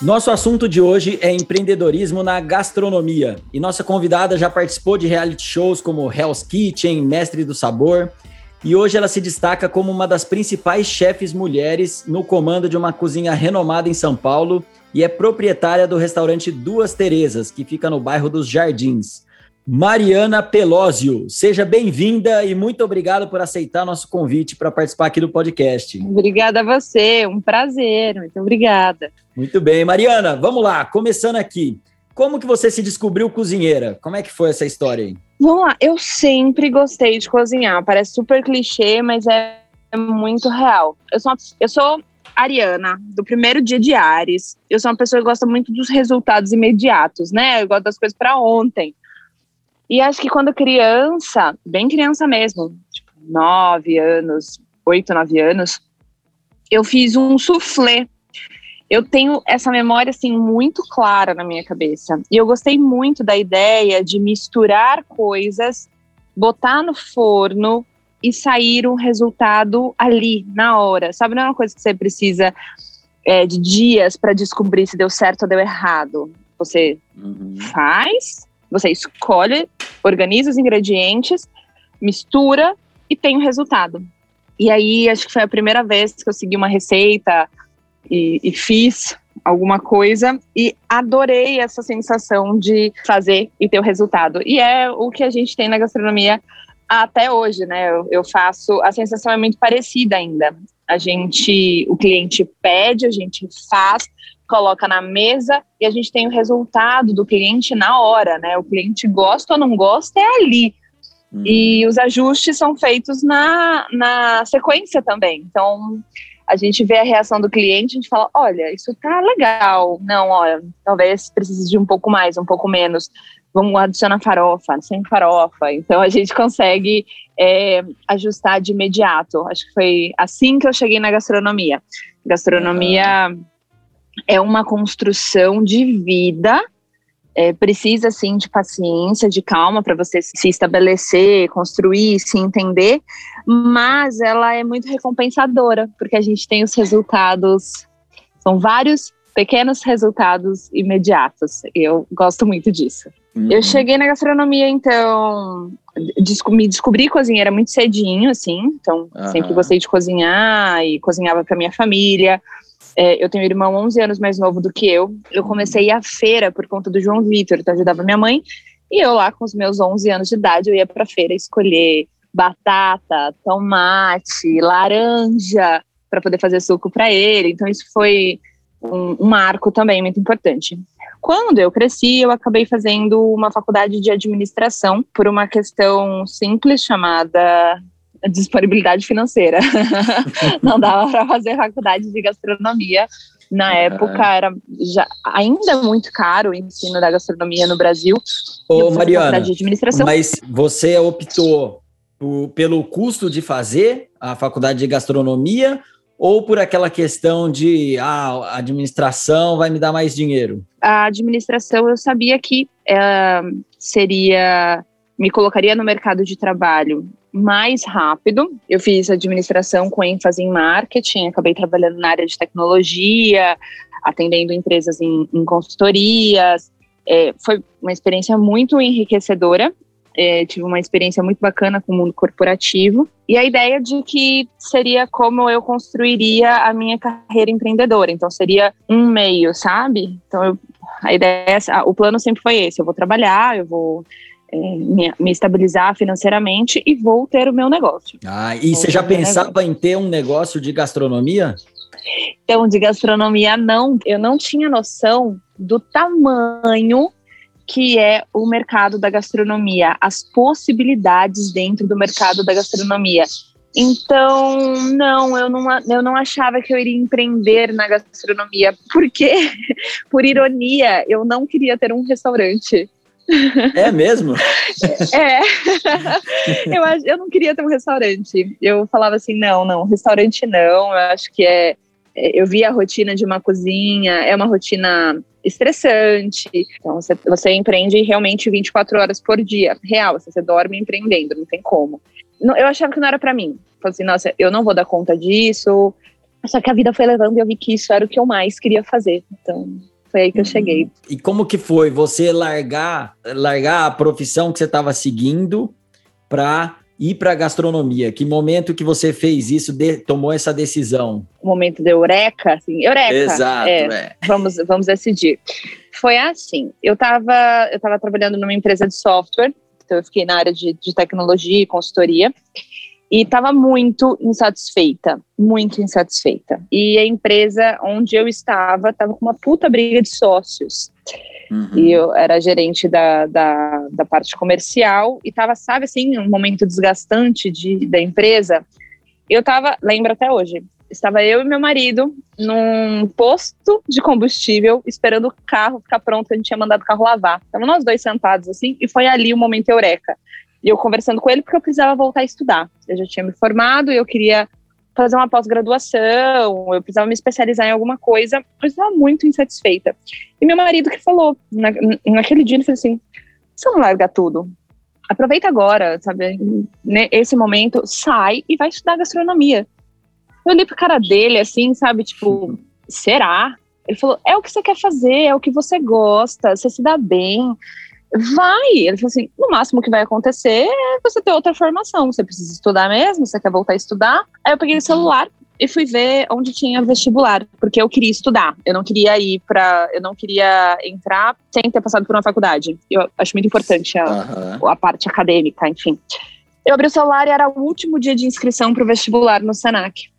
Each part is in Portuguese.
Nosso assunto de hoje é empreendedorismo na gastronomia. E nossa convidada já participou de reality shows como Hell's Kitchen, Mestre do Sabor. E hoje ela se destaca como uma das principais chefes mulheres no comando de uma cozinha renomada em São Paulo e é proprietária do restaurante Duas Terezas, que fica no bairro dos Jardins. Mariana Pelósio, seja bem-vinda e muito obrigado por aceitar nosso convite para participar aqui do podcast. Obrigada a você, um prazer, muito obrigada. Muito bem, Mariana, vamos lá, começando aqui. Como que você se descobriu cozinheira? Como é que foi essa história aí? Vamos lá, eu sempre gostei de cozinhar, parece super clichê, mas é muito real. Eu sou, uma, eu sou Ariana, do primeiro dia de Ares. Eu sou uma pessoa que gosta muito dos resultados imediatos, né? Eu gosto das coisas para ontem. E acho que quando criança, bem criança mesmo, tipo, nove anos, oito, nove anos, eu fiz um soufflé. Eu tenho essa memória, assim, muito clara na minha cabeça. E eu gostei muito da ideia de misturar coisas, botar no forno e sair um resultado ali, na hora. Sabe, não é uma coisa que você precisa é, de dias para descobrir se deu certo ou deu errado. Você uhum. faz, você escolhe, organiza os ingredientes, mistura e tem o resultado. E aí, acho que foi a primeira vez que eu segui uma receita e, e fiz alguma coisa e adorei essa sensação de fazer e ter o resultado. E é o que a gente tem na gastronomia até hoje, né? Eu, eu, faço, a sensação é muito parecida ainda. A gente, o cliente pede, a gente faz, coloca na mesa e a gente tem o resultado do cliente na hora, né? O cliente gosta ou não gosta é ali. Uhum. E os ajustes são feitos na, na sequência também. Então, a gente vê a reação do cliente, a gente fala, olha, isso tá legal. Não, olha, talvez precise de um pouco mais, um pouco menos. Vamos adicionar farofa, sem farofa. Então, a gente consegue é, ajustar de imediato. Acho que foi assim que eu cheguei na gastronomia. Gastronomia... Uhum é uma construção de vida. É, precisa sim de paciência, de calma para você se estabelecer, construir, se entender, mas ela é muito recompensadora, porque a gente tem os resultados, são vários pequenos resultados imediatos. Eu gosto muito disso. Uhum. Eu cheguei na gastronomia, então, me descobri cozinheira muito cedinho, assim, então uhum. sempre gostei de cozinhar e cozinhava para minha família. É, eu tenho um irmão 11 anos mais novo do que eu. Eu comecei a feira por conta do João Vitor, então ajudava minha mãe. E eu lá com os meus 11 anos de idade, eu ia para feira escolher batata, tomate, laranja para poder fazer suco para ele. Então isso foi um, um marco também muito importante. Quando eu cresci, eu acabei fazendo uma faculdade de administração por uma questão simples chamada disponibilidade financeira. não dava para fazer faculdade de gastronomia. Na época era já ainda muito caro o ensino da gastronomia no Brasil. Ô, Mariana, mas você optou por, pelo custo de fazer a faculdade de gastronomia ou por aquela questão de ah, a administração vai me dar mais dinheiro? A administração eu sabia que é, seria me colocaria no mercado de trabalho mais rápido. Eu fiz administração com ênfase em marketing, acabei trabalhando na área de tecnologia, atendendo empresas em, em consultorias. É, foi uma experiência muito enriquecedora. É, tive uma experiência muito bacana com o mundo corporativo. E a ideia de que seria como eu construiria a minha carreira empreendedora. Então, seria um meio, sabe? Então, eu, a ideia, o plano sempre foi esse: eu vou trabalhar, eu vou é, me, me, estabilizar financeiramente e vou ter o meu negócio. Ah, e vou você já pensava em ter um negócio de gastronomia? Então, de gastronomia, não. Eu não tinha noção do tamanho que é o mercado da gastronomia, as possibilidades dentro do mercado da gastronomia. Então, não, eu não, eu não achava que eu iria empreender na gastronomia, porque, por ironia, eu não queria ter um restaurante. É mesmo? é. eu, eu não queria ter um restaurante. Eu falava assim, não, não, restaurante não. Eu acho que é. é eu vi a rotina de uma cozinha, é uma rotina estressante. Então, você, você empreende realmente 24 horas por dia. Real, você dorme empreendendo, não tem como. Eu achava que não era para mim. Falei assim, nossa, eu não vou dar conta disso. Só que a vida foi levando e eu vi que isso era o que eu mais queria fazer. Então, foi aí que eu cheguei. E como que foi você largar, largar a profissão que você estava seguindo para ir para gastronomia? Que momento que você fez isso, de, tomou essa decisão? O momento de eureka, assim, eureka. Exato, é, é. Vamos, vamos decidir. Foi assim, eu estava eu tava trabalhando numa empresa de software, então eu fiquei na área de, de tecnologia e consultoria, e estava muito insatisfeita, muito insatisfeita. E a empresa onde eu estava estava com uma puta briga de sócios. Uhum. E eu era gerente da, da, da parte comercial e estava, sabe assim, um momento desgastante de, da empresa. Eu estava, lembro até hoje, estava eu e meu marido num posto de combustível esperando o carro ficar pronto, a gente tinha mandado o carro lavar. Estamos nós dois sentados assim e foi ali o momento eureka. E eu conversando com ele porque eu precisava voltar a estudar. Eu já tinha me formado e eu queria fazer uma pós-graduação, eu precisava me especializar em alguma coisa, eu estava muito insatisfeita. E meu marido que falou, na, naquele dia, ele falou assim: você não larga tudo? Aproveita agora, sabe? Nesse momento, sai e vai estudar gastronomia. Eu olhei pro cara dele, assim, sabe? Tipo, será? Ele falou: é o que você quer fazer, é o que você gosta, você se dá bem. Vai! Ele falou assim: no máximo que vai acontecer é você ter outra formação. Você precisa estudar mesmo, você quer voltar a estudar. Aí eu peguei o celular e fui ver onde tinha vestibular, porque eu queria estudar. Eu não queria ir para, eu não queria entrar sem ter passado por uma faculdade. Eu acho muito importante a, uhum. a parte acadêmica, enfim. Eu abri o celular e era o último dia de inscrição para o vestibular no Senac.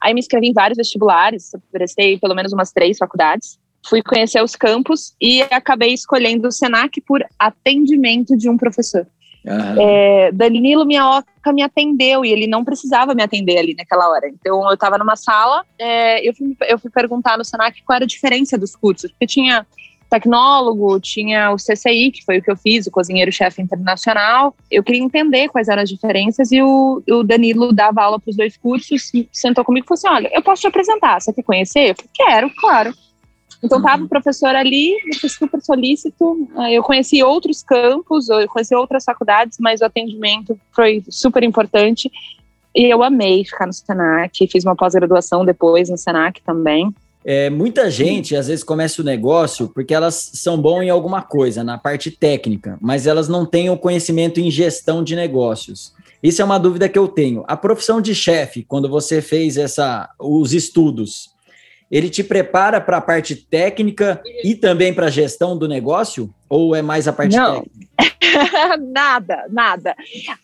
Aí me inscrevi em vários vestibulares, prestei pelo menos umas três faculdades fui conhecer os campos e acabei escolhendo o Senac por atendimento de um professor. Uhum. É, Danilo Minhaoca me atendeu e ele não precisava me atender ali naquela hora. Então eu estava numa sala, é, eu, fui, eu fui perguntar no Senac qual era a diferença dos cursos, porque tinha tecnólogo, tinha o CCI, que foi o que eu fiz, o cozinheiro-chefe internacional. Eu queria entender quais eram as diferenças e o, o Danilo dava aula para os dois cursos, sentou comigo e falou assim: Olha, eu posso te apresentar, você quer conhecer? Eu falei: Quero, claro. Então tava o professor ali, super solícito. Eu conheci outros campos, eu conheci outras faculdades, mas o atendimento foi super importante. E eu amei ficar no Senac, fiz uma pós-graduação depois no Senac também. É, muita gente às vezes começa o negócio porque elas são bom em alguma coisa, na parte técnica, mas elas não têm o conhecimento em gestão de negócios. Isso é uma dúvida que eu tenho. A profissão de chefe, quando você fez essa, os estudos, ele te prepara para a parte técnica e também para a gestão do negócio? Ou é mais a parte Não. técnica? nada, nada.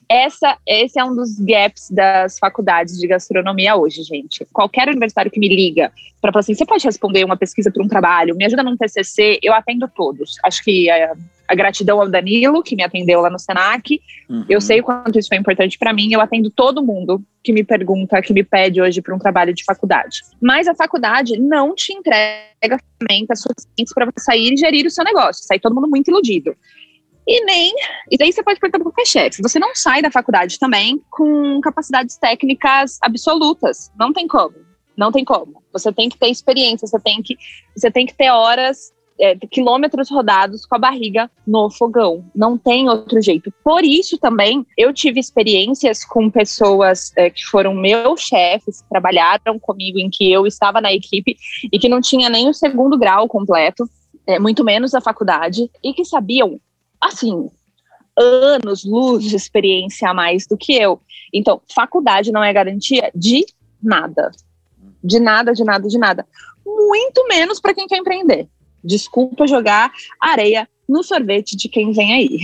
Essa, esse é um dos gaps das faculdades de gastronomia hoje, gente. Qualquer universitário que me liga para falar assim, você pode responder uma pesquisa para um trabalho, me ajuda num TCC, eu atendo todos. Acho que a, a gratidão ao Danilo, que me atendeu lá no Senac. Uhum. Eu sei o quanto isso foi importante para mim, eu atendo todo mundo que me pergunta, que me pede hoje para um trabalho de faculdade. Mas a faculdade não te entrega ferramentas suficientes para você sair e gerir o seu negócio. Sai todo mundo muito iludido. E nem. E daí você pode perguntar para qualquer chefe. Você não sai da faculdade também com capacidades técnicas absolutas. Não tem como. Não tem como. Você tem que ter experiência, você tem que, você tem que ter horas, é, quilômetros rodados com a barriga no fogão. Não tem outro jeito. Por isso também eu tive experiências com pessoas é, que foram meus chefes, que trabalharam comigo, em que eu estava na equipe e que não tinha nem o segundo grau completo. É, muito menos a faculdade, e que sabiam assim, anos, luz de experiência a mais do que eu. Então, faculdade não é garantia de nada. De nada, de nada, de nada. Muito menos para quem quer empreender. Desculpa jogar areia no sorvete de quem vem aí.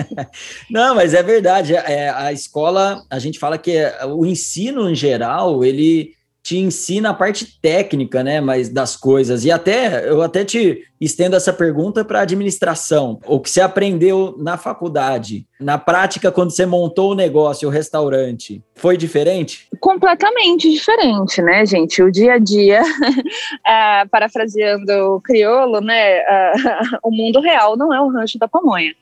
Não, mas é verdade. É, a escola, a gente fala que o ensino em geral, ele te ensina a parte técnica, né, mas das coisas. E até eu até te, estendo essa pergunta para a administração. O que você aprendeu na faculdade, na prática, quando você montou o negócio, o restaurante, foi diferente? Completamente diferente, né, gente? O dia a dia, é, parafraseando o criolo, né, é, o mundo real não é o rancho da pamonha.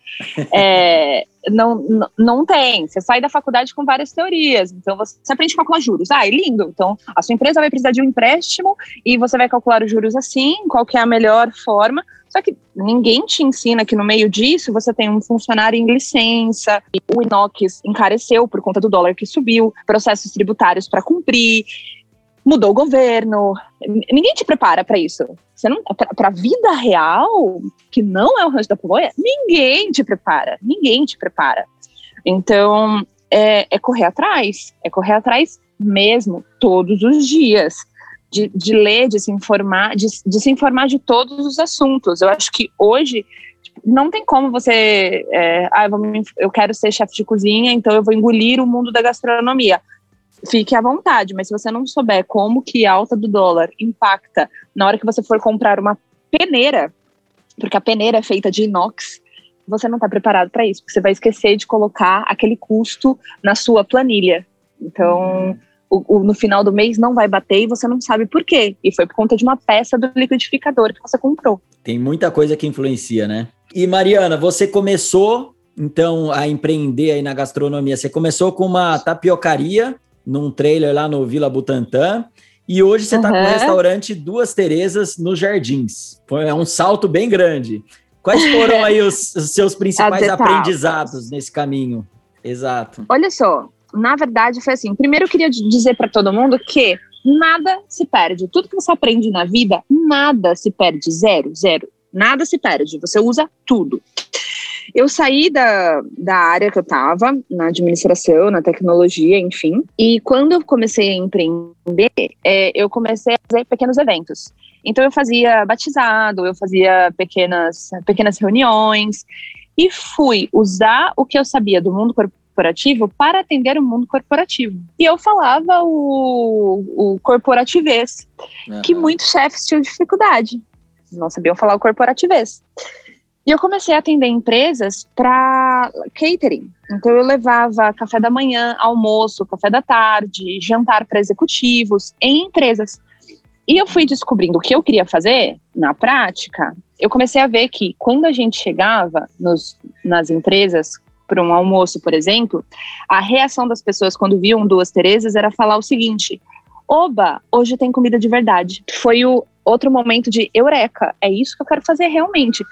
É, não, não, não tem. Você sai da faculdade com várias teorias. Então, você, você aprende a calcular juros. Ah, é lindo. Então, a sua empresa vai precisar de um empréstimo e você vai calcular os juros assim, qual que é a melhor forma. Só que ninguém te ensina que no meio disso você tem um funcionário em licença, o inox encareceu por conta do dólar que subiu, processos tributários para cumprir, mudou o governo. Ninguém te prepara para isso. Você não para a vida real, que não é o rancho da Polônia, ninguém te prepara. Ninguém te prepara. Então, é, é correr atrás, é correr atrás mesmo todos os dias. De, de, ler, de se informar, de, de, se informar de todos os assuntos. Eu acho que hoje tipo, não tem como você, é, ah, eu, eu quero ser chefe de cozinha, então eu vou engolir o mundo da gastronomia fique à vontade, mas se você não souber como que a alta do dólar impacta na hora que você for comprar uma peneira, porque a peneira é feita de inox, você não está preparado para isso, porque você vai esquecer de colocar aquele custo na sua planilha. Então, o, o, no final do mês não vai bater e você não sabe por quê. E foi por conta de uma peça do liquidificador que você comprou. Tem muita coisa que influencia, né? E Mariana, você começou então a empreender aí na gastronomia. Você começou com uma tapiocaria num trailer lá no Vila Butantã. E hoje você está uhum. com o restaurante Duas Terezas nos Jardins. É um salto bem grande. Quais foram aí os, os seus principais aprendizados nesse caminho? Exato. Olha só, na verdade foi assim. Primeiro eu queria dizer para todo mundo que nada se perde. Tudo que você aprende na vida, nada se perde. Zero, zero. Nada se perde. Você usa tudo. Eu saí da, da área que eu estava, na administração, na tecnologia, enfim. E quando eu comecei a empreender, é, eu comecei a fazer pequenos eventos. Então eu fazia batizado, eu fazia pequenas, pequenas reuniões e fui usar o que eu sabia do mundo corporativo para atender o mundo corporativo. E eu falava o, o corporativez, uhum. que muitos chefes tinham dificuldade. Não sabiam falar o corporativez. E eu comecei a atender empresas para catering. Então eu levava café da manhã, almoço, café da tarde, jantar para executivos em empresas. E eu fui descobrindo o que eu queria fazer na prática. Eu comecei a ver que quando a gente chegava nos, nas empresas para um almoço, por exemplo, a reação das pessoas quando viam duas Terezas era falar o seguinte: Oba, hoje tem comida de verdade. Foi o outro momento de eureka, é isso que eu quero fazer realmente.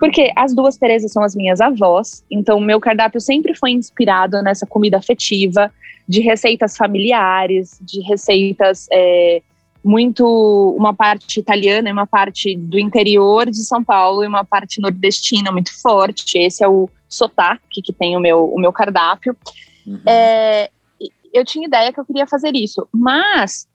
Porque as duas Terezas são as minhas avós, então o meu cardápio sempre foi inspirado nessa comida afetiva, de receitas familiares, de receitas é, muito. uma parte italiana e uma parte do interior de São Paulo e uma parte nordestina muito forte. Esse é o sotaque que tem o meu, o meu cardápio. Uhum. É, eu tinha ideia que eu queria fazer isso, mas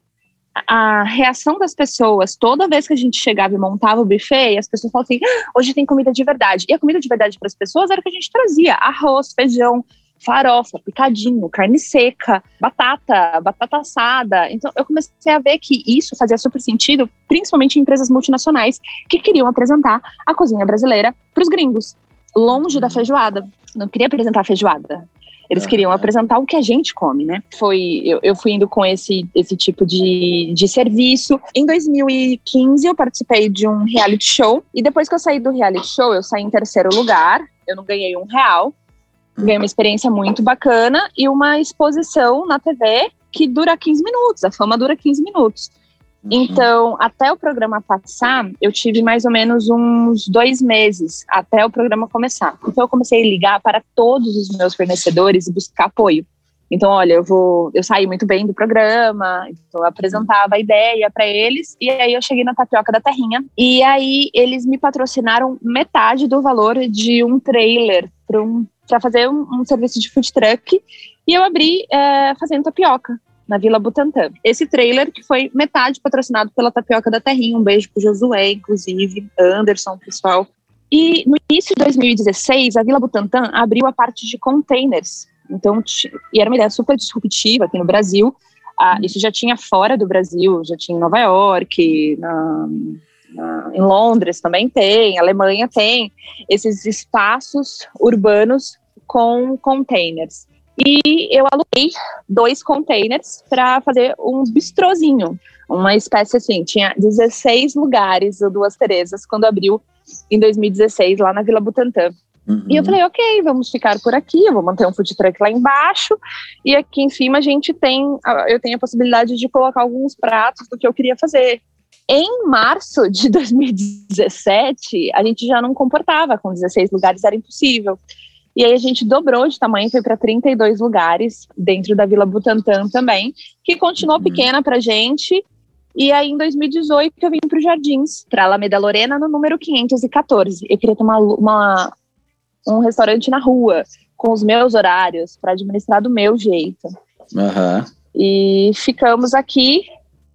a reação das pessoas, toda vez que a gente chegava e montava o buffet, as pessoas falavam assim: ah, hoje tem comida de verdade. E a comida de verdade para as pessoas era o que a gente trazia: arroz, feijão, farofa, picadinho, carne seca, batata, batata assada. Então eu comecei a ver que isso fazia super sentido, principalmente em empresas multinacionais que queriam apresentar a cozinha brasileira para os gringos, longe da feijoada. Não queria apresentar a feijoada. Eles queriam apresentar o que a gente come, né? Foi, eu, eu fui indo com esse, esse tipo de, de serviço. Em 2015, eu participei de um reality show. E depois que eu saí do reality show, eu saí em terceiro lugar. Eu não ganhei um real. Ganhei uma experiência muito bacana e uma exposição na TV que dura 15 minutos. A fama dura 15 minutos. Uhum. Então, até o programa passar, eu tive mais ou menos uns dois meses até o programa começar. Então, eu comecei a ligar para todos os meus fornecedores e buscar apoio. Então, olha, eu vou, eu saí muito bem do programa, então eu apresentava a ideia para eles e aí eu cheguei na tapioca da terrinha e aí eles me patrocinaram metade do valor de um trailer para um, fazer um, um, serviço de food truck e eu abri é, fazendo tapioca na Vila Butantã. Esse trailer que foi metade patrocinado pela Tapioca da Terrinha, um beijo pro Josué, inclusive, Anderson, pessoal. E no início de 2016, a Vila Butantã abriu a parte de containers. Então, e era uma ideia super disruptiva aqui no Brasil. Ah, isso já tinha fora do Brasil, já tinha em Nova York, na, em Londres também tem, Alemanha tem esses espaços urbanos com containers. E eu aluguei dois containers para fazer um bistrozinho, uma espécie assim. Tinha 16 lugares o Duas Terezas quando abriu em 2016 lá na Vila Butantã. Uhum. E eu falei, ok, vamos ficar por aqui, eu vou manter um food truck lá embaixo, e aqui em cima a gente tem, eu tenho a possibilidade de colocar alguns pratos do que eu queria fazer. Em março de 2017, a gente já não comportava com 16 lugares, era impossível. E aí a gente dobrou de tamanho, foi para 32 lugares dentro da Vila Butantã também, que continuou uhum. pequena para gente. E aí em 2018 eu vim para os Jardins, para Alameda Lorena, no número 514. Eu queria ter uma, um restaurante na rua, com os meus horários, para administrar do meu jeito. Uhum. E ficamos aqui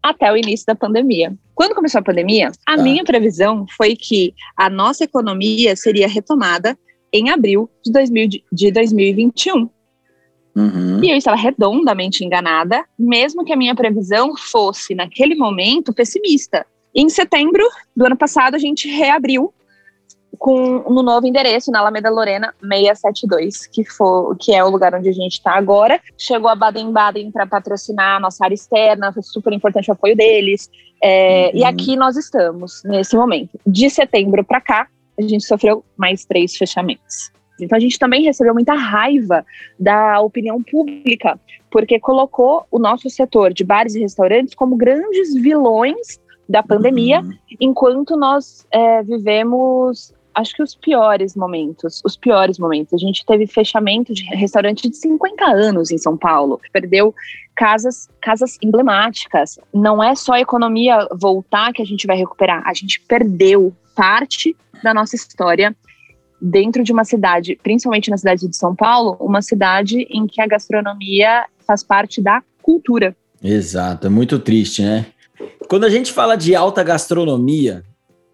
até o início da pandemia. Quando começou a pandemia, a tá. minha previsão foi que a nossa economia seria retomada em abril de, 2000, de 2021. Uhum. E eu estava redondamente enganada, mesmo que a minha previsão fosse, naquele momento, pessimista. Em setembro do ano passado, a gente reabriu com no novo endereço, na Alameda Lorena 672, que, for, que é o lugar onde a gente está agora. Chegou a Baden-Baden para patrocinar a nossa área externa, foi super importante o apoio deles. É, uhum. E aqui nós estamos, nesse momento. De setembro para cá, a gente sofreu mais três fechamentos. Então a gente também recebeu muita raiva da opinião pública, porque colocou o nosso setor de bares e restaurantes como grandes vilões da pandemia, uhum. enquanto nós é, vivemos acho que os piores momentos, os piores momentos. A gente teve fechamento de restaurante de 50 anos em São Paulo, perdeu casas, casas emblemáticas. Não é só a economia voltar que a gente vai recuperar, a gente perdeu parte da nossa história dentro de uma cidade, principalmente na cidade de São Paulo, uma cidade em que a gastronomia faz parte da cultura. Exato, é muito triste, né? Quando a gente fala de alta gastronomia,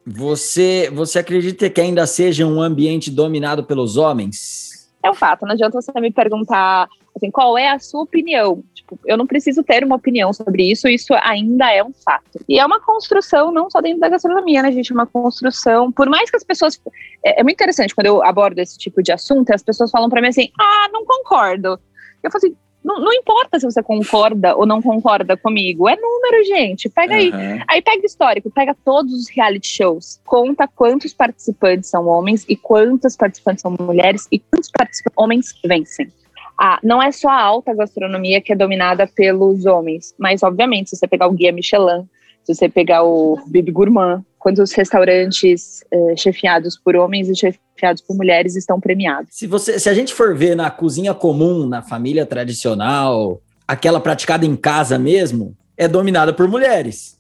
você, você acredita que ainda seja um ambiente dominado pelos homens? É um fato, não adianta você me perguntar assim, qual é a sua opinião. Tipo, eu não preciso ter uma opinião sobre isso, isso ainda é um fato. E é uma construção não só dentro da gastronomia, né, gente? É uma construção, por mais que as pessoas. É, é muito interessante quando eu abordo esse tipo de assunto, as pessoas falam para mim assim: ah, não concordo. Eu falo assim, não, não, importa se você concorda ou não concorda comigo. É número, gente. Pega uhum. aí. Aí pega histórico, pega todos os reality shows. Conta quantos participantes são homens e quantos participantes são mulheres e quantos participantes homens vencem. Ah, não é só a alta gastronomia que é dominada pelos homens, mas obviamente, se você pegar o Guia Michelin, se você pegar o Bibi Gourmand, quantos restaurantes eh, chefiados por homens e chefiados por mulheres estão premiados. Se, você, se a gente for ver na cozinha comum, na família tradicional, aquela praticada em casa mesmo, é dominada por mulheres.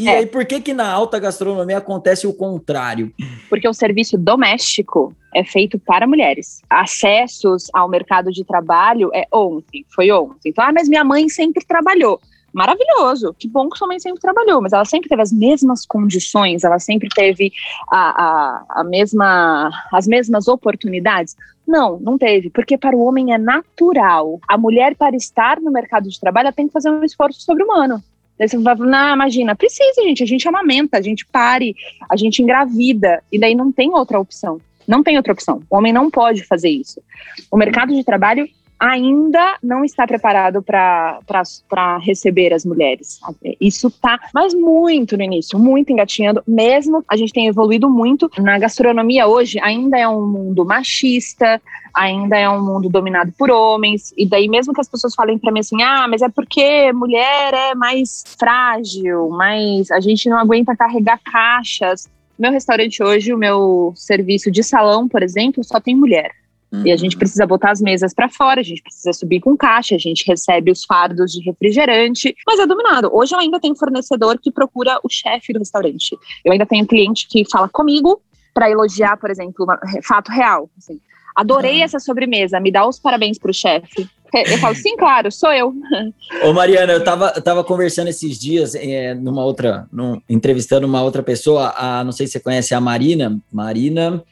E é. aí, por que que na alta gastronomia acontece o contrário? Porque o serviço doméstico é feito para mulheres. Acessos ao mercado de trabalho é ontem, foi ontem. Então, ah, mas minha mãe sempre trabalhou maravilhoso. Que bom que sua mãe sempre trabalhou, mas ela sempre teve as mesmas condições, ela sempre teve a, a, a mesma, as mesmas oportunidades. Não, não teve, porque para o homem é natural. A mulher, para estar no mercado de trabalho, ela tem que fazer um esforço sobre-humano. Daí você não, imagina, precisa, gente, a gente amamenta, a gente pare, a gente engravida, e daí não tem outra opção. Não tem outra opção. O homem não pode fazer isso. O mercado de trabalho ainda não está preparado para receber as mulheres. Isso está, mas muito no início, muito engatinhando. Mesmo a gente tem evoluído muito na gastronomia hoje, ainda é um mundo machista, ainda é um mundo dominado por homens. E daí, mesmo que as pessoas falem para mim assim, ah, mas é porque mulher é mais frágil, mas a gente não aguenta carregar caixas. Meu restaurante hoje, o meu serviço de salão, por exemplo, só tem mulher. Uhum. E a gente precisa botar as mesas para fora, a gente precisa subir com caixa, a gente recebe os fardos de refrigerante, mas é dominado. Hoje eu ainda tenho fornecedor que procura o chefe do restaurante. Eu ainda tenho cliente que fala comigo para elogiar, por exemplo, um fato real. Assim, Adorei uhum. essa sobremesa, me dá os parabéns pro chefe. Eu falo, sim, claro, sou eu. Ô, Mariana, eu tava, eu tava conversando esses dias, é, numa outra, num, entrevistando uma outra pessoa, a, não sei se você conhece a Marina. Marina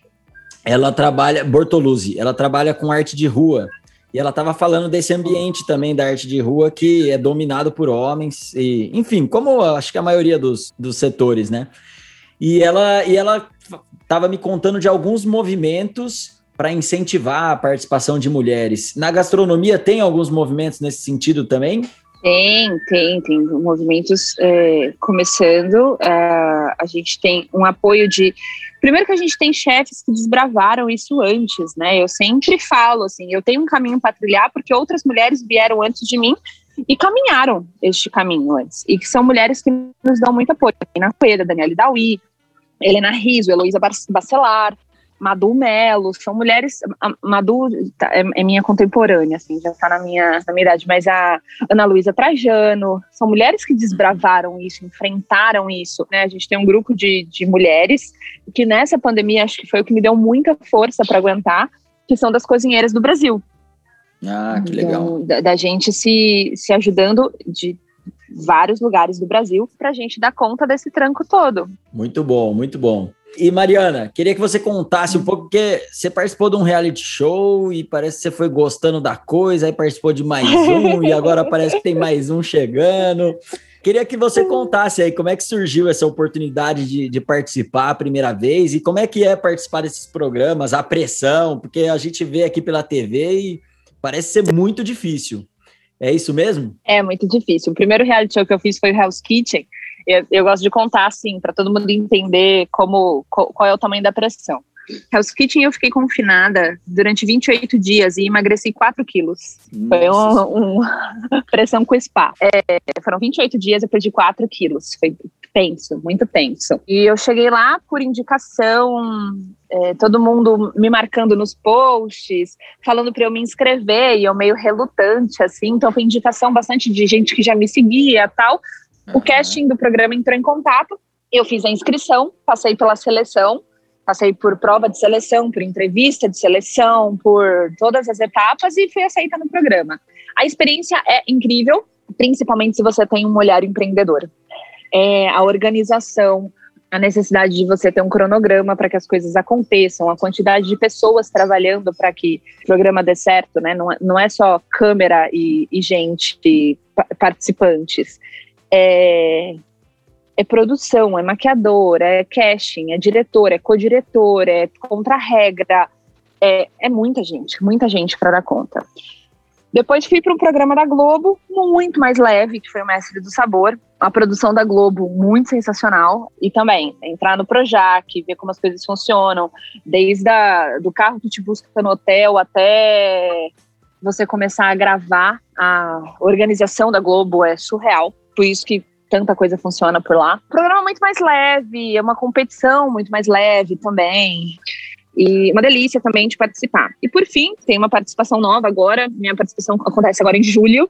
ela trabalha, Bortoluzzi, ela trabalha com arte de rua. E ela estava falando desse ambiente também da arte de rua que é dominado por homens, e, enfim, como acho que a maioria dos, dos setores, né? E ela e ela estava me contando de alguns movimentos para incentivar a participação de mulheres. Na gastronomia tem alguns movimentos nesse sentido também? Tem, tem, tem movimentos é, começando. É, a gente tem um apoio de. Primeiro que a gente tem chefes que desbravaram isso antes, né? Eu sempre falo assim, eu tenho um caminho para trilhar porque outras mulheres vieram antes de mim e caminharam este caminho antes. E que são mulheres que nos dão muito apoio. Na Coelha, Daniela Dawi, Helena Riso, Heloísa Bacelar, Madu Melo, são mulheres. A Madu tá, é, é, minha contemporânea, assim, já está na minha, na minha idade, mas a Ana Luísa Trajano, são mulheres que desbravaram isso, enfrentaram isso. Né? A gente tem um grupo de, de mulheres que nessa pandemia acho que foi o que me deu muita força para aguentar, que são das cozinheiras do Brasil. Ah, que legal. Então, da, da, gente se, se ajudando de vários lugares do Brasil para a gente dar conta desse tranco todo. Muito bom, muito bom. E Mariana, queria que você contasse um pouco, porque você participou de um reality show e parece que você foi gostando da coisa, aí participou de mais um e agora parece que tem mais um chegando. Queria que você contasse aí como é que surgiu essa oportunidade de, de, participar a primeira vez e como é que é participar desses programas, a pressão, porque a gente vê aqui pela TV e parece ser muito difícil. É isso mesmo? É muito difícil. O primeiro reality show que eu fiz foi o Hell's Kitchen. Eu, eu gosto de contar assim, para todo mundo entender como qual, é o tamanho da pressão. Hell's Kitchen eu fiquei confinada durante 28 dias e emagreci 4 quilos. Foi uma um, pressão com spa. É, foram 28 dias, eu perdi 4 quilos. Foi tenso, muito tenso. E eu cheguei lá por indicação, é, todo mundo me marcando nos posts, falando para eu me inscrever, e eu meio relutante, assim. Então foi indicação bastante de gente que já me seguia tal. O casting do programa entrou em contato, eu fiz a inscrição, passei pela seleção, passei por prova de seleção, por entrevista de seleção, por todas as etapas e fui aceita no programa. A experiência é incrível, principalmente se você tem um olhar empreendedor. É, a organização, a necessidade de você ter um cronograma para que as coisas aconteçam, a quantidade de pessoas trabalhando para que o programa dê certo, né? Não, é, não é só câmera e, e gente, e participantes. É, é produção, é maquiador, é casting, é diretor, é co-diretor, é contra-regra. É, é muita gente, muita gente para dar conta. Depois fui para um programa da Globo, muito mais leve, que foi o Mestre do Sabor. A produção da Globo, muito sensacional. E também, entrar no Projac, ver como as coisas funcionam, desde a, do carro que te busca no hotel até você começar a gravar. A organização da Globo é surreal. Por isso que tanta coisa funciona por lá. Programa muito mais leve, é uma competição muito mais leve também. E uma delícia também de participar. E por fim, tem uma participação nova agora. Minha participação acontece agora em julho,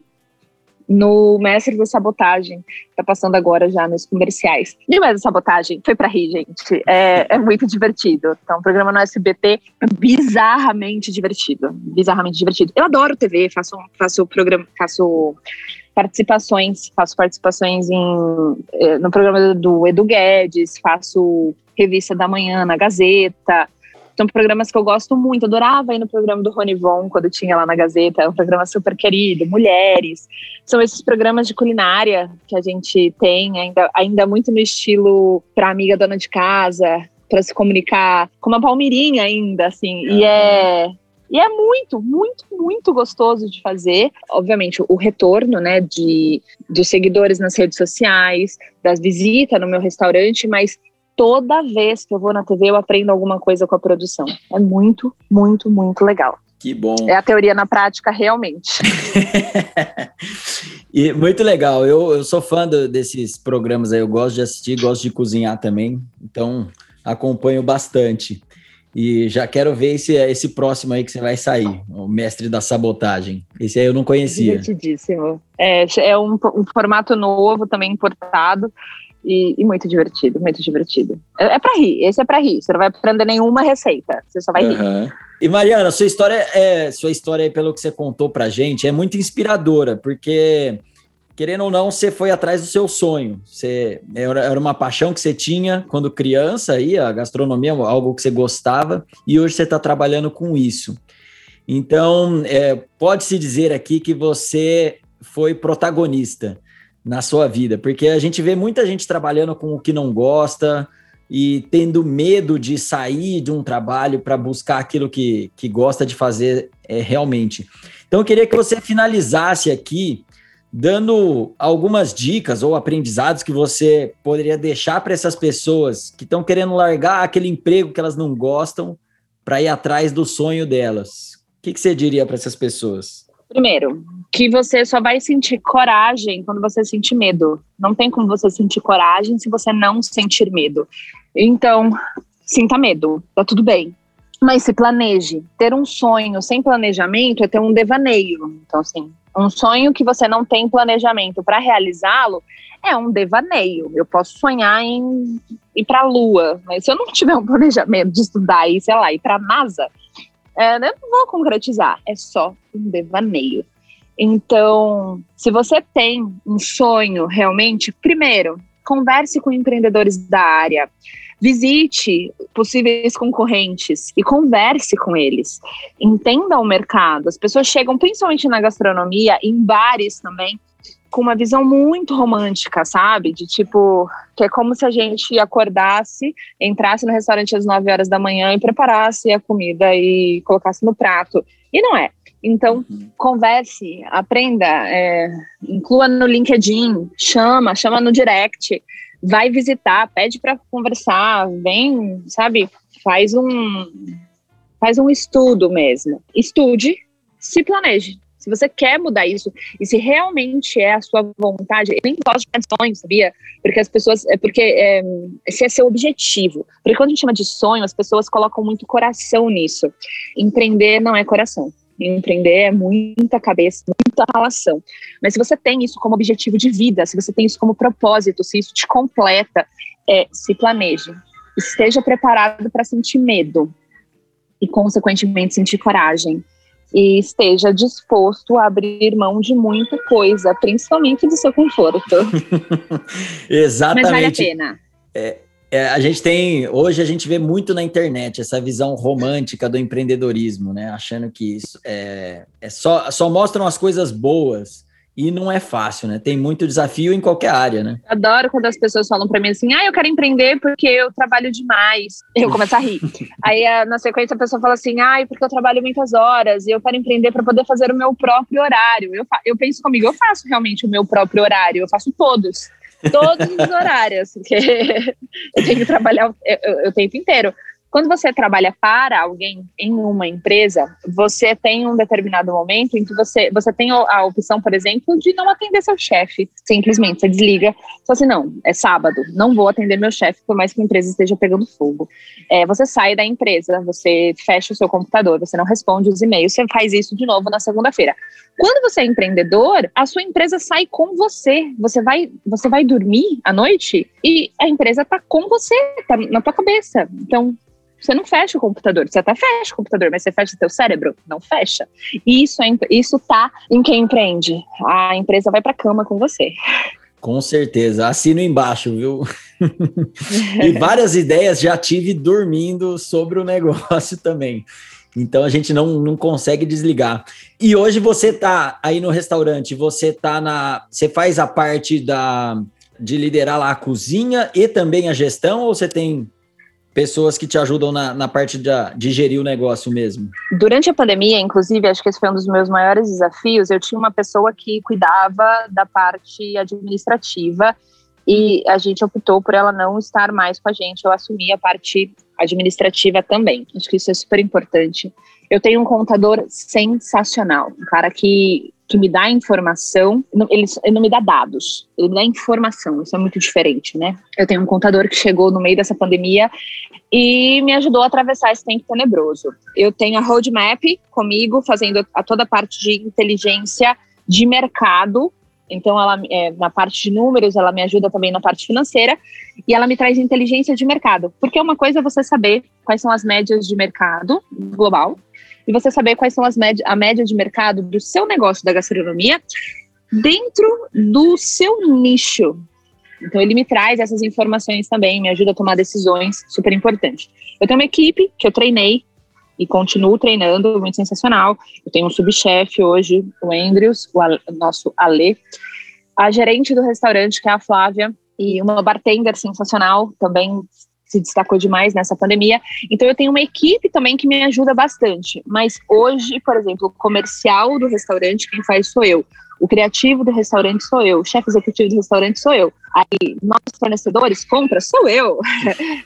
no Mestre da Sabotagem. Tá passando agora já nos comerciais. E o Mestre da Sabotagem foi para rir, gente. É, é muito divertido. Então, um programa no SBT bizarramente divertido. Bizarramente divertido. Eu adoro TV, faço, faço programa, faço participações, faço participações em, eh, no programa do Edu Guedes, faço revista da manhã na Gazeta. São programas que eu gosto muito. Adorava ir no programa do Rony Von, quando tinha lá na Gazeta. É um programa super querido. Mulheres. São esses programas de culinária que a gente tem, ainda, ainda muito no estilo para amiga dona de casa, para se comunicar com uma palmeirinha ainda, assim. E é e é muito, muito, muito gostoso de fazer. Obviamente, o retorno, né, de, dos seguidores nas redes sociais, das visitas no meu restaurante, mas toda vez que eu vou na TV eu aprendo alguma coisa com a produção. É muito, muito, muito legal. Que bom. É a teoria na prática, realmente. e muito legal. Eu, eu sou fã do, desses programas aí. Eu gosto de assistir, gosto de cozinhar também. Então, acompanho bastante. E já quero ver esse, esse próximo aí que você vai sair, o Mestre da Sabotagem. Esse aí eu não conhecia. Divertidíssimo. É, é um, um formato novo, também importado. E, e, muito divertido, muito divertido. É, é para rir, esse é para rir. Você não vai aprender nenhuma receita, você só vai uhum. rir. E Mariana, sua história é, sua história pelo que você contou pra gente, é muito inspiradora, porque querendo ou não, você foi atrás do seu sonho. Você era uma paixão que você tinha quando criança aí, a gastronomia, algo que você gostava, e hoje você está trabalhando com isso. Então, é, pode-se dizer aqui que você foi protagonista na sua vida, porque a gente vê muita gente trabalhando com o que não gosta, e tendo medo de sair de um trabalho para buscar aquilo que, que gosta de fazer é, realmente. Então, eu queria que você finalizasse aqui dando algumas dicas ou aprendizados que você poderia deixar para essas pessoas que estão querendo largar aquele emprego que elas não gostam para ir atrás do sonho delas. O que, que você diria para essas pessoas? Primeiro, que você só vai sentir coragem quando você sentir medo. Não tem como você sentir coragem se você não sentir medo. Então, sinta medo, tá tudo bem. Mas se planeje. Ter um sonho sem planejamento é ter um devaneio. Então, assim, um sonho que você não tem planejamento para realizá-lo é um devaneio. Eu posso sonhar em ir para a Lua, mas se eu não tiver um planejamento de estudar e, sei lá, ir para a NASA, eu não vou concretizar. É só um devaneio. Então, se você tem um sonho realmente, primeiro, converse com empreendedores da área, visite possíveis concorrentes e converse com eles. Entenda o mercado. As pessoas chegam, principalmente na gastronomia, em bares também, com uma visão muito romântica, sabe? De tipo, que é como se a gente acordasse, entrasse no restaurante às 9 horas da manhã e preparasse a comida e colocasse no prato. E não é. Então, uhum. converse, aprenda, é, inclua no LinkedIn, chama, chama no direct, vai visitar, pede para conversar, vem, sabe? Faz um faz um estudo mesmo. Estude, se planeje. Se você quer mudar isso e se realmente é a sua vontade, eu nem gosto de sonhos, sabia? Porque as pessoas, é porque é, esse é seu objetivo. Porque quando a gente chama de sonho, as pessoas colocam muito coração nisso. Empreender não é coração. Empreender é muita cabeça, muita relação. Mas se você tem isso como objetivo de vida, se você tem isso como propósito, se isso te completa, é, se planeje. Esteja preparado para sentir medo e, consequentemente, sentir coragem e esteja disposto a abrir mão de muita coisa, principalmente do seu conforto. Exatamente. Mas vale a pena. É, é, a gente tem, hoje a gente vê muito na internet essa visão romântica do empreendedorismo, né? Achando que isso é, é só, só mostram as coisas boas. E não é fácil, né? Tem muito desafio em qualquer área, né? Adoro quando as pessoas falam para mim assim: ah, eu quero empreender porque eu trabalho demais. Eu começo a rir. Aí, na sequência, a pessoa fala assim: ah, porque eu trabalho muitas horas e eu quero empreender para poder fazer o meu próprio horário. Eu, eu penso comigo: eu faço realmente o meu próprio horário, eu faço todos. Todos os horários, porque eu tenho que trabalhar o, o, o tempo inteiro. Quando você trabalha para alguém em uma empresa, você tem um determinado momento em que você, você tem a opção, por exemplo, de não atender seu chefe. Simplesmente, você desliga. Só assim, não, é sábado, não vou atender meu chefe, por mais que a empresa esteja pegando fogo. É, você sai da empresa, você fecha o seu computador, você não responde os e-mails, você faz isso de novo na segunda-feira. Quando você é empreendedor, a sua empresa sai com você. Você vai, você vai dormir à noite e a empresa está com você, está na tua cabeça. Então, você não fecha o computador, você até fecha o computador, mas você fecha o seu cérebro? Não fecha. E isso, é, isso tá em quem empreende. A empresa vai para cama com você. Com certeza, assino embaixo, viu? e várias ideias já tive dormindo sobre o negócio também. Então a gente não, não consegue desligar. E hoje você tá aí no restaurante, você tá na. Você faz a parte da de liderar lá a cozinha e também a gestão, ou você tem pessoas que te ajudam na, na parte de, de gerir o negócio mesmo? Durante a pandemia, inclusive, acho que esse foi um dos meus maiores desafios. Eu tinha uma pessoa que cuidava da parte administrativa e a gente optou por ela não estar mais com a gente. Eu assumi a parte administrativa também. Acho que isso é super importante. Eu tenho um contador sensacional, um cara que que me dá informação, ele, ele, não me dá dados, ele me dá informação, isso é muito diferente, né? Eu tenho um contador que chegou no meio dessa pandemia e me ajudou a atravessar esse tempo tenebroso. Eu tenho a roadmap comigo, fazendo a toda a parte de inteligência de mercado, então ela é, na parte de números, ela me ajuda também na parte financeira e ela me traz inteligência de mercado, porque uma coisa é você saber quais são as médias de mercado global, e você saber quais são as média, a média de mercado do seu negócio da gastronomia dentro do seu nicho. Então ele me traz essas informações também, me ajuda a tomar decisões, super importante. Eu tenho uma equipe que eu treinei e continuo treinando, muito sensacional. Eu tenho um subchefe hoje, o Andrews, o, Ale, nosso Ale, a gerente do restaurante, que é a Flávia, e uma bartender sensacional, também se destacou demais nessa pandemia. Então eu tenho uma equipe também que me ajuda bastante. Mas hoje, por exemplo, o comercial do restaurante, quem faz sou eu. O criativo do restaurante sou eu, o chefe executivo do restaurante sou eu. Aí, nossos fornecedores, compra, sou eu.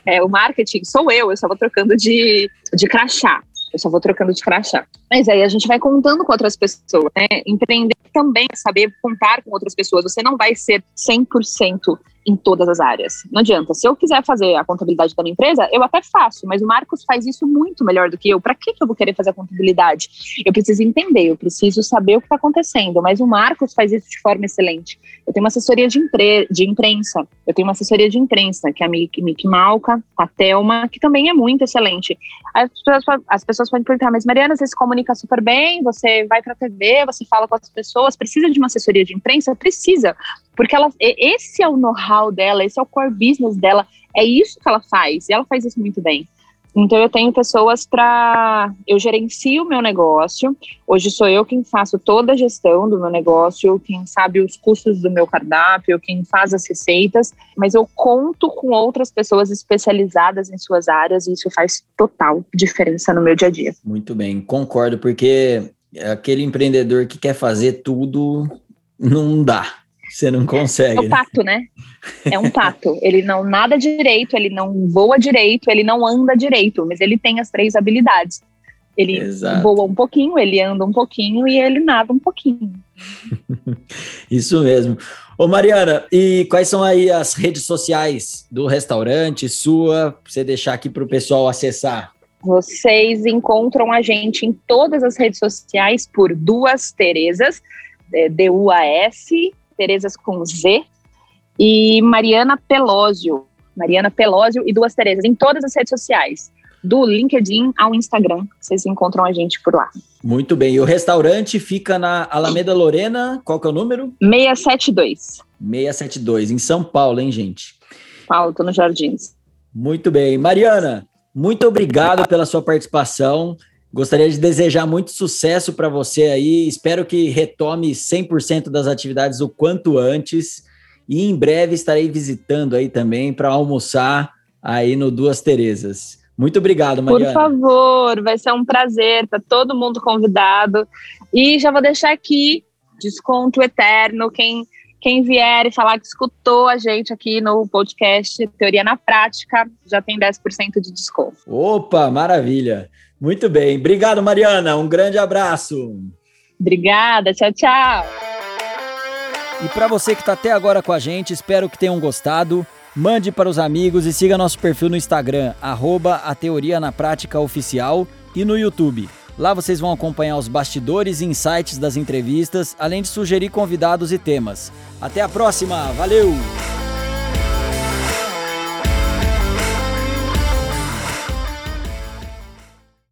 É, o marketing sou eu, eu só vou trocando de, de crachá. Eu só vou trocando de crachá. Mas aí a gente vai contando com outras pessoas, né? Empreender também é saber contar com outras pessoas. Você não vai ser 100% em todas as áreas. Não adianta. Se eu quiser fazer a contabilidade da minha empresa, eu até faço, mas o Marcos faz isso muito melhor do que eu. Para que eu vou querer fazer a contabilidade? Eu preciso entender, eu preciso saber o que está acontecendo, mas o Marcos faz isso de forma excelente. Eu tenho uma assessoria de, impre de imprensa, eu tenho uma assessoria de imprensa, que é a Mick, Mick Malca, a Thelma, que também é muito excelente. As pessoas, as pessoas podem perguntar, mas Mariana, você se comunica super bem, você vai para a TV, você fala com as pessoas, precisa de uma assessoria de imprensa? Precisa, porque ela, esse é o know-how dela, esse é o core business dela, é isso que ela faz, e ela faz isso muito bem. Então eu tenho pessoas para. Eu gerencio o meu negócio. Hoje sou eu quem faço toda a gestão do meu negócio, quem sabe os custos do meu cardápio, quem faz as receitas, mas eu conto com outras pessoas especializadas em suas áreas e isso faz total diferença no meu dia a dia. Muito bem, concordo, porque aquele empreendedor que quer fazer tudo não dá. Você não consegue. É um pato, né? É um pato. ele não nada direito, ele não voa direito, ele não anda direito, mas ele tem as três habilidades. Ele Exato. voa um pouquinho, ele anda um pouquinho e ele nada um pouquinho. Isso mesmo. Ô Mariana, e quais são aí as redes sociais do restaurante, sua, pra você deixar aqui para o pessoal acessar? Vocês encontram a gente em todas as redes sociais por Duas Terezas, é, D-U-A-S, Terezas com Z, e Mariana Pelósio. Mariana Pelósio e duas Terezas em todas as redes sociais. Do LinkedIn ao Instagram. Vocês encontram a gente por lá. Muito bem. E o restaurante fica na Alameda Lorena. Qual que é o número? 672. 672, em São Paulo, hein, gente? Paulo, tô no Jardins. Muito bem. Mariana, muito obrigado pela sua participação. Gostaria de desejar muito sucesso para você aí. Espero que retome 100% das atividades o quanto antes. E em breve estarei visitando aí também para almoçar aí no Duas Terezas. Muito obrigado, Mariana. Por favor, vai ser um prazer. Tá todo mundo convidado. E já vou deixar aqui desconto eterno. Quem quem vier e falar que escutou a gente aqui no podcast Teoria na Prática, já tem 10% de desconto. Opa, maravilha. Muito bem. Obrigado, Mariana. Um grande abraço. Obrigada. Tchau, tchau. E para você que está até agora com a gente, espero que tenham gostado. Mande para os amigos e siga nosso perfil no Instagram, arroba a Teoria na Prática Oficial e no YouTube. Lá vocês vão acompanhar os bastidores e insights das entrevistas, além de sugerir convidados e temas. Até a próxima, valeu!